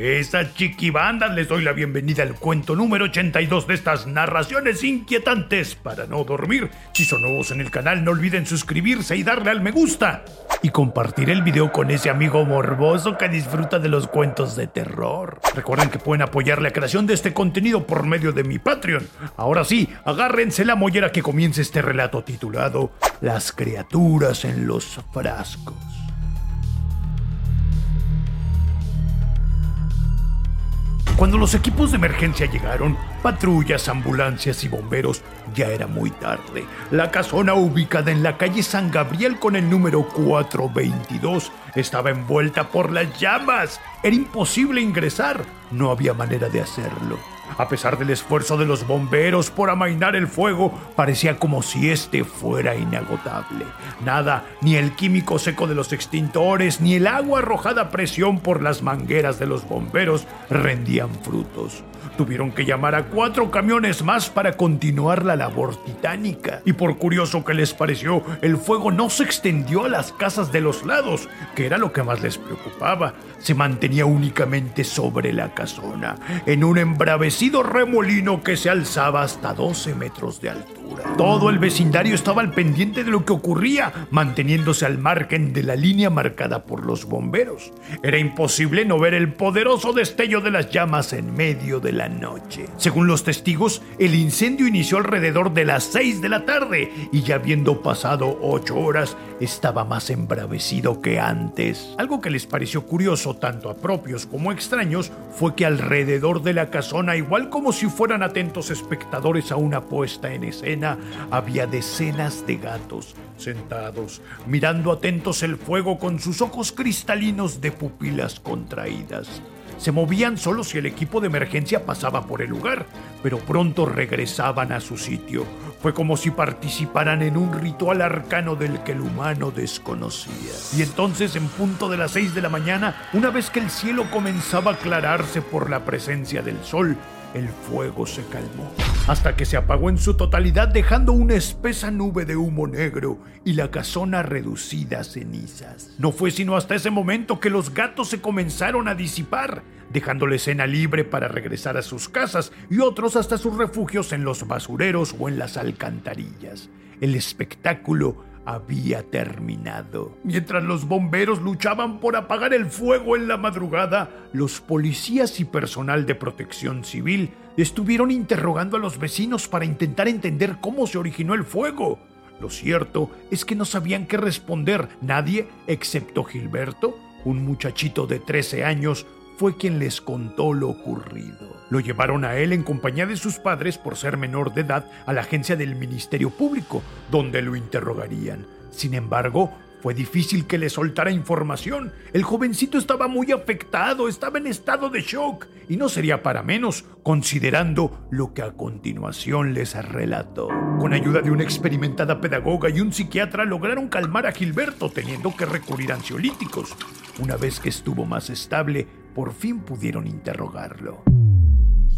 Esa chiquibandas les doy la bienvenida al cuento número 82 de estas narraciones inquietantes para no dormir. Si son nuevos en el canal, no olviden suscribirse y darle al me gusta. Y compartir el video con ese amigo morboso que disfruta de los cuentos de terror. Recuerden que pueden apoyar la creación de este contenido por medio de mi Patreon. Ahora sí, agárrense la mollera que comience este relato titulado Las criaturas en los frascos. Cuando los equipos de emergencia llegaron, patrullas, ambulancias y bomberos, ya era muy tarde. La casona ubicada en la calle San Gabriel con el número 422 estaba envuelta por las llamas. Era imposible ingresar. No había manera de hacerlo. A pesar del esfuerzo de los bomberos por amainar el fuego, parecía como si este fuera inagotable. Nada, ni el químico seco de los extintores, ni el agua arrojada a presión por las mangueras de los bomberos rendían frutos. Tuvieron que llamar a cuatro camiones más para continuar la labor titánica. Y por curioso que les pareció, el fuego no se extendió a las casas de los lados, que era lo que más les preocupaba. Se mantenía únicamente sobre la casona, en un embravecido remolino que se alzaba hasta 12 metros de altura. Todo el vecindario estaba al pendiente de lo que ocurría, manteniéndose al margen de la línea marcada por los bomberos. Era imposible no ver el poderoso destello de las llamas en medio de la noche. Según los testigos, el incendio inició alrededor de las 6 de la tarde y ya habiendo pasado 8 horas, estaba más embravecido que antes. Algo que les pareció curioso tanto a propios como extraños fue que alrededor de la casona, igual como si fueran atentos espectadores a una puesta en escena, había decenas de gatos sentados, mirando atentos el fuego con sus ojos cristalinos de pupilas contraídas. Se movían solo si el equipo de emergencia pasaba por el lugar, pero pronto regresaban a su sitio. Fue como si participaran en un ritual arcano del que el humano desconocía. Y entonces, en punto de las seis de la mañana, una vez que el cielo comenzaba a aclararse por la presencia del sol, el fuego se calmó, hasta que se apagó en su totalidad dejando una espesa nube de humo negro y la casona reducida a cenizas. No fue sino hasta ese momento que los gatos se comenzaron a disipar, dejando la escena libre para regresar a sus casas y otros hasta sus refugios en los basureros o en las alcantarillas. El espectáculo había terminado. Mientras los bomberos luchaban por apagar el fuego en la madrugada, los policías y personal de protección civil estuvieron interrogando a los vecinos para intentar entender cómo se originó el fuego. Lo cierto es que no sabían qué responder nadie excepto Gilberto, un muchachito de 13 años, fue quien les contó lo ocurrido. Lo llevaron a él en compañía de sus padres por ser menor de edad a la agencia del Ministerio Público, donde lo interrogarían. Sin embargo, fue difícil que le soltara información. El jovencito estaba muy afectado, estaba en estado de shock, y no sería para menos, considerando lo que a continuación les relató. Con ayuda de una experimentada pedagoga y un psiquiatra lograron calmar a Gilberto teniendo que recurrir a ansiolíticos. Una vez que estuvo más estable, por fin pudieron interrogarlo.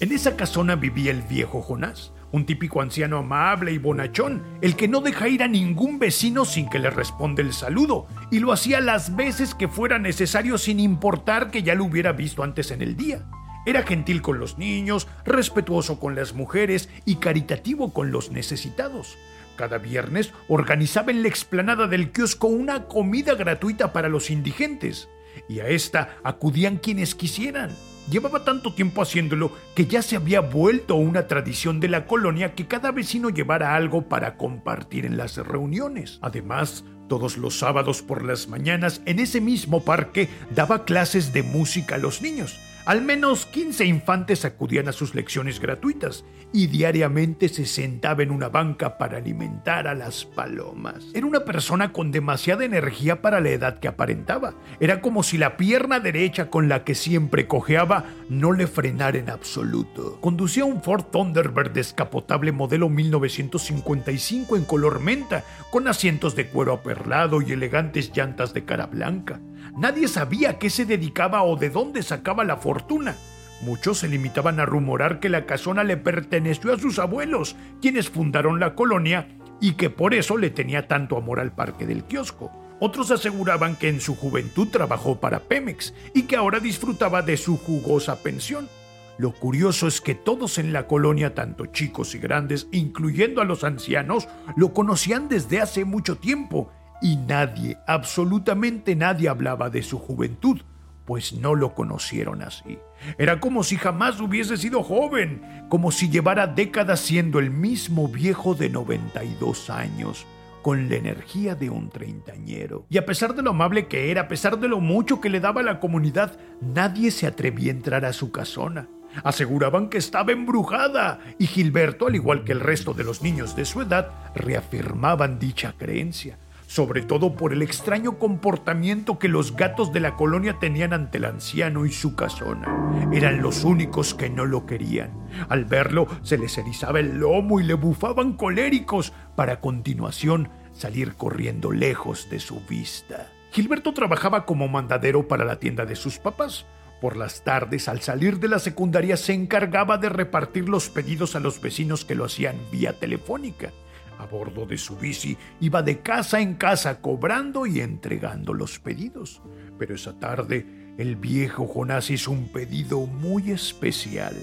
En esa casona vivía el viejo Jonás, un típico anciano amable y bonachón, el que no deja ir a ningún vecino sin que le responda el saludo, y lo hacía las veces que fuera necesario sin importar que ya lo hubiera visto antes en el día. Era gentil con los niños, respetuoso con las mujeres y caritativo con los necesitados. Cada viernes organizaba en la explanada del kiosco una comida gratuita para los indigentes y a esta acudían quienes quisieran. Llevaba tanto tiempo haciéndolo que ya se había vuelto una tradición de la colonia que cada vecino llevara algo para compartir en las reuniones. Además, todos los sábados por las mañanas en ese mismo parque daba clases de música a los niños al menos 15 infantes acudían a sus lecciones gratuitas y diariamente se sentaba en una banca para alimentar a las palomas. Era una persona con demasiada energía para la edad que aparentaba. Era como si la pierna derecha con la que siempre cojeaba no le frenara en absoluto. Conducía un Ford Thunderbird descapotable modelo 1955 en color menta, con asientos de cuero aperlado y elegantes llantas de cara blanca. Nadie sabía a qué se dedicaba o de dónde sacaba la fortuna. Muchos se limitaban a rumorar que la casona le perteneció a sus abuelos, quienes fundaron la colonia y que por eso le tenía tanto amor al parque del kiosco. Otros aseguraban que en su juventud trabajó para Pemex y que ahora disfrutaba de su jugosa pensión. Lo curioso es que todos en la colonia, tanto chicos y grandes, incluyendo a los ancianos, lo conocían desde hace mucho tiempo y nadie, absolutamente nadie hablaba de su juventud, pues no lo conocieron así. Era como si jamás hubiese sido joven, como si llevara décadas siendo el mismo viejo de 92 años con la energía de un treintañero. Y a pesar de lo amable que era, a pesar de lo mucho que le daba a la comunidad, nadie se atrevía a entrar a su casona. Aseguraban que estaba embrujada y Gilberto, al igual que el resto de los niños de su edad, reafirmaban dicha creencia, sobre todo por el extraño comportamiento que los gatos de la colonia tenían ante el anciano y su casona. Eran los únicos que no lo querían. Al verlo se les erizaba el lomo y le bufaban coléricos para a continuación salir corriendo lejos de su vista. Gilberto trabajaba como mandadero para la tienda de sus papás, por las tardes, al salir de la secundaria, se encargaba de repartir los pedidos a los vecinos que lo hacían vía telefónica. A bordo de su bici iba de casa en casa cobrando y entregando los pedidos. Pero esa tarde el viejo Jonás hizo un pedido muy especial.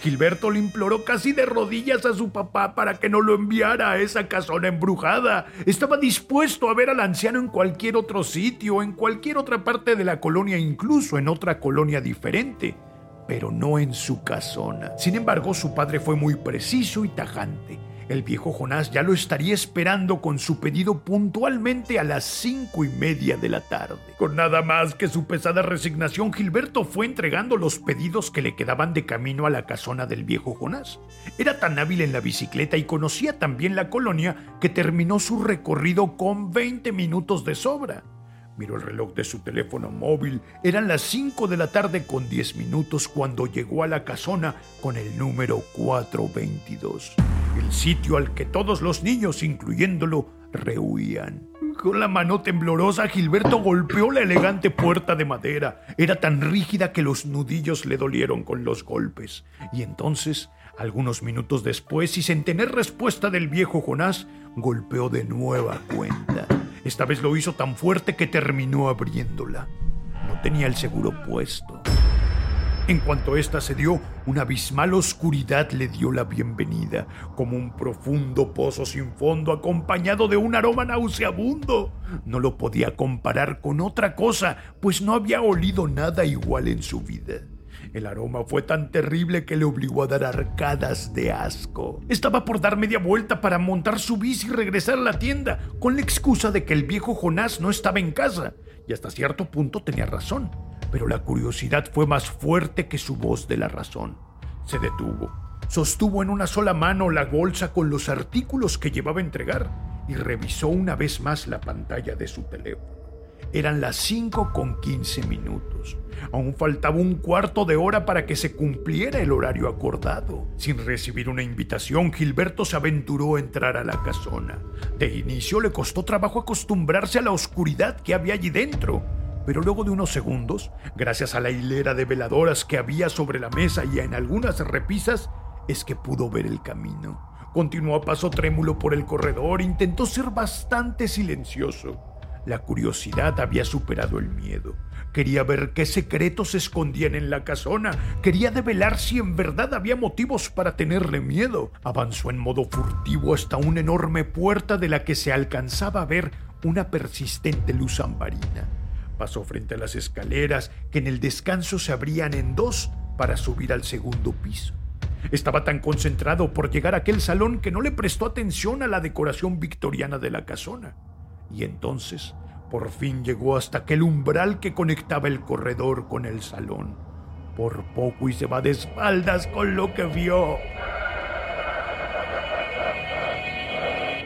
Gilberto le imploró casi de rodillas a su papá para que no lo enviara a esa casona embrujada. Estaba dispuesto a ver al anciano en cualquier otro sitio, en cualquier otra parte de la colonia, incluso en otra colonia diferente, pero no en su casona. Sin embargo, su padre fue muy preciso y tajante. El viejo Jonás ya lo estaría esperando con su pedido puntualmente a las cinco y media de la tarde. Con nada más que su pesada resignación, Gilberto fue entregando los pedidos que le quedaban de camino a la casona del viejo Jonás. Era tan hábil en la bicicleta y conocía tan bien la colonia que terminó su recorrido con 20 minutos de sobra. Miró el reloj de su teléfono móvil. Eran las 5 de la tarde con 10 minutos cuando llegó a la casona con el número 422 el sitio al que todos los niños, incluyéndolo, rehuían. Con la mano temblorosa, Gilberto golpeó la elegante puerta de madera. Era tan rígida que los nudillos le dolieron con los golpes. Y entonces, algunos minutos después, y sin tener respuesta del viejo Jonás, golpeó de nueva cuenta. Esta vez lo hizo tan fuerte que terminó abriéndola. No tenía el seguro puesto. En cuanto ésta se dio, una abismal oscuridad le dio la bienvenida, como un profundo pozo sin fondo acompañado de un aroma nauseabundo. No lo podía comparar con otra cosa, pues no había olido nada igual en su vida. El aroma fue tan terrible que le obligó a dar arcadas de asco. Estaba por dar media vuelta para montar su bici y regresar a la tienda, con la excusa de que el viejo Jonás no estaba en casa, y hasta cierto punto tenía razón pero la curiosidad fue más fuerte que su voz de la razón. Se detuvo. Sostuvo en una sola mano la bolsa con los artículos que llevaba a entregar y revisó una vez más la pantalla de su teléfono. Eran las 5 con 15 minutos. Aún faltaba un cuarto de hora para que se cumpliera el horario acordado. Sin recibir una invitación, Gilberto se aventuró a entrar a la casona. De inicio le costó trabajo acostumbrarse a la oscuridad que había allí dentro pero luego de unos segundos, gracias a la hilera de veladoras que había sobre la mesa y en algunas repisas, es que pudo ver el camino. Continuó a paso trémulo por el corredor, intentó ser bastante silencioso. La curiosidad había superado el miedo. Quería ver qué secretos se escondían en la casona. Quería develar si en verdad había motivos para tenerle miedo. Avanzó en modo furtivo hasta una enorme puerta de la que se alcanzaba a ver una persistente luz ambarina. Pasó frente a las escaleras que en el descanso se abrían en dos para subir al segundo piso. Estaba tan concentrado por llegar a aquel salón que no le prestó atención a la decoración victoriana de la casona. Y entonces, por fin llegó hasta aquel umbral que conectaba el corredor con el salón. Por poco y se va de espaldas con lo que vio.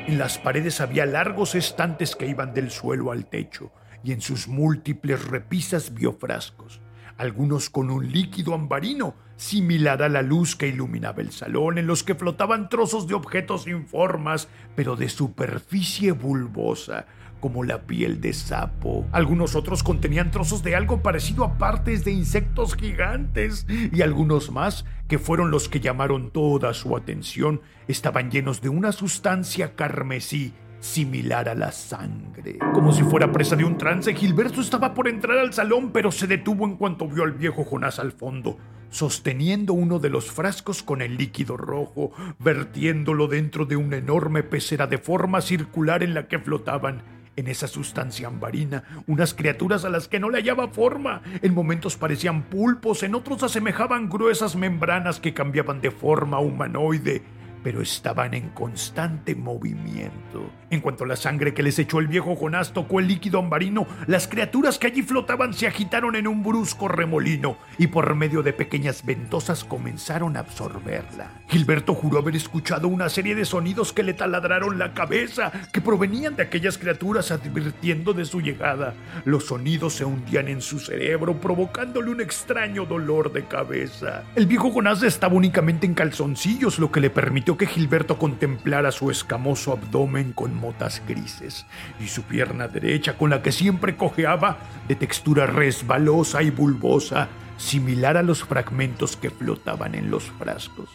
En las paredes había largos estantes que iban del suelo al techo y en sus múltiples repisas vio frascos, algunos con un líquido ambarino similar a la luz que iluminaba el salón, en los que flotaban trozos de objetos sin formas, pero de superficie bulbosa, como la piel de sapo. Algunos otros contenían trozos de algo parecido a partes de insectos gigantes, y algunos más, que fueron los que llamaron toda su atención, estaban llenos de una sustancia carmesí similar a la sangre. Como si fuera presa de un trance, Gilberto estaba por entrar al salón, pero se detuvo en cuanto vio al viejo Jonás al fondo, sosteniendo uno de los frascos con el líquido rojo, vertiéndolo dentro de una enorme pecera de forma circular en la que flotaban en esa sustancia ambarina, unas criaturas a las que no le hallaba forma. En momentos parecían pulpos, en otros asemejaban gruesas membranas que cambiaban de forma humanoide pero estaban en constante movimiento. En cuanto la sangre que les echó el viejo Jonás tocó el líquido ambarino, las criaturas que allí flotaban se agitaron en un brusco remolino y por medio de pequeñas ventosas comenzaron a absorberla. Gilberto juró haber escuchado una serie de sonidos que le taladraron la cabeza, que provenían de aquellas criaturas advirtiendo de su llegada. Los sonidos se hundían en su cerebro, provocándole un extraño dolor de cabeza. El viejo Jonás estaba únicamente en calzoncillos, lo que le permitió que Gilberto contemplara su escamoso abdomen con motas grises y su pierna derecha con la que siempre cojeaba de textura resbalosa y bulbosa, similar a los fragmentos que flotaban en los frascos.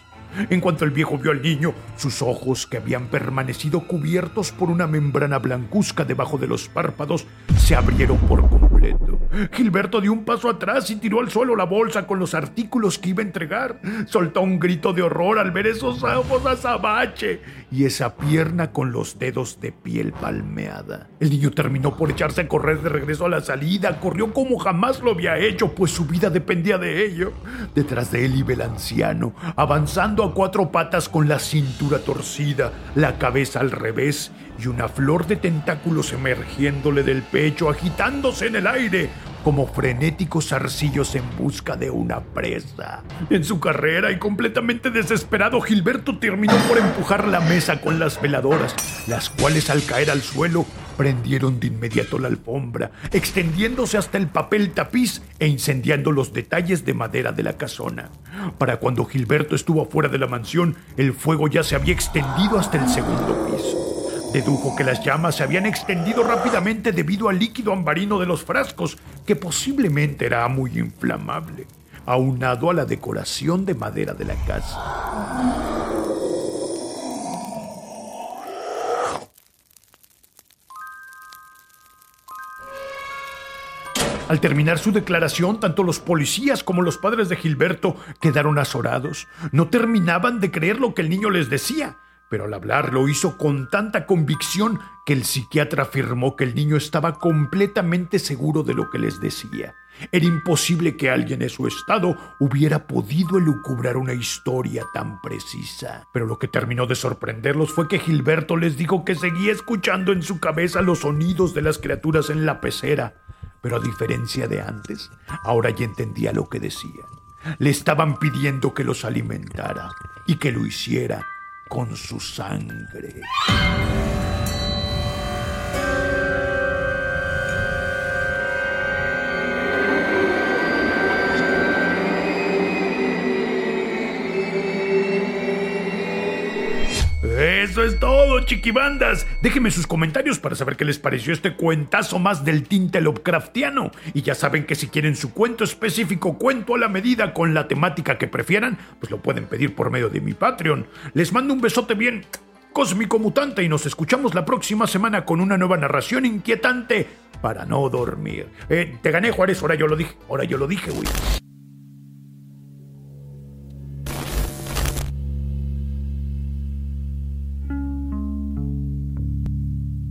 En cuanto el viejo vio al niño, sus ojos, que habían permanecido cubiertos por una membrana blancuzca debajo de los párpados, se abrieron por completo. Gilberto dio un paso atrás y tiró al suelo la bolsa con los artículos que iba a entregar. Soltó un grito de horror al ver esos ojos azabache y esa pierna con los dedos de piel palmeada. El niño terminó por echarse a correr de regreso a la salida. Corrió como jamás lo había hecho, pues su vida dependía de ello. Detrás de él iba el anciano, avanzando a cuatro patas con la cintura torcida, la cabeza al revés y una flor de tentáculos emergiéndole del pecho, agitándose en el aire como frenéticos arcillos en busca de una presa. En su carrera y completamente desesperado, Gilberto terminó por empujar la mesa con las veladoras, las cuales al caer al suelo prendieron de inmediato la alfombra, extendiéndose hasta el papel tapiz e incendiando los detalles de madera de la casona. Para cuando Gilberto estuvo fuera de la mansión, el fuego ya se había extendido hasta el segundo piso. Dedujo que las llamas se habían extendido rápidamente debido al líquido ambarino de los frascos, que posiblemente era muy inflamable, aunado a la decoración de madera de la casa. Al terminar su declaración, tanto los policías como los padres de Gilberto quedaron azorados. No terminaban de creer lo que el niño les decía pero al hablar lo hizo con tanta convicción que el psiquiatra afirmó que el niño estaba completamente seguro de lo que les decía. Era imposible que alguien en su estado hubiera podido elucubrar una historia tan precisa. Pero lo que terminó de sorprenderlos fue que Gilberto les dijo que seguía escuchando en su cabeza los sonidos de las criaturas en la pecera. Pero a diferencia de antes, ahora ya entendía lo que decían. Le estaban pidiendo que los alimentara y que lo hiciera con su sangre. Chiquibandas. Déjenme sus comentarios para saber qué les pareció este cuentazo más del tinte Lovecraftiano. Y ya saben que si quieren su cuento específico, cuento a la medida con la temática que prefieran, pues lo pueden pedir por medio de mi Patreon. Les mando un besote bien cósmico mutante y nos escuchamos la próxima semana con una nueva narración inquietante para no dormir. Eh, te gané, Juárez, ahora yo lo dije, ahora yo lo dije, güey.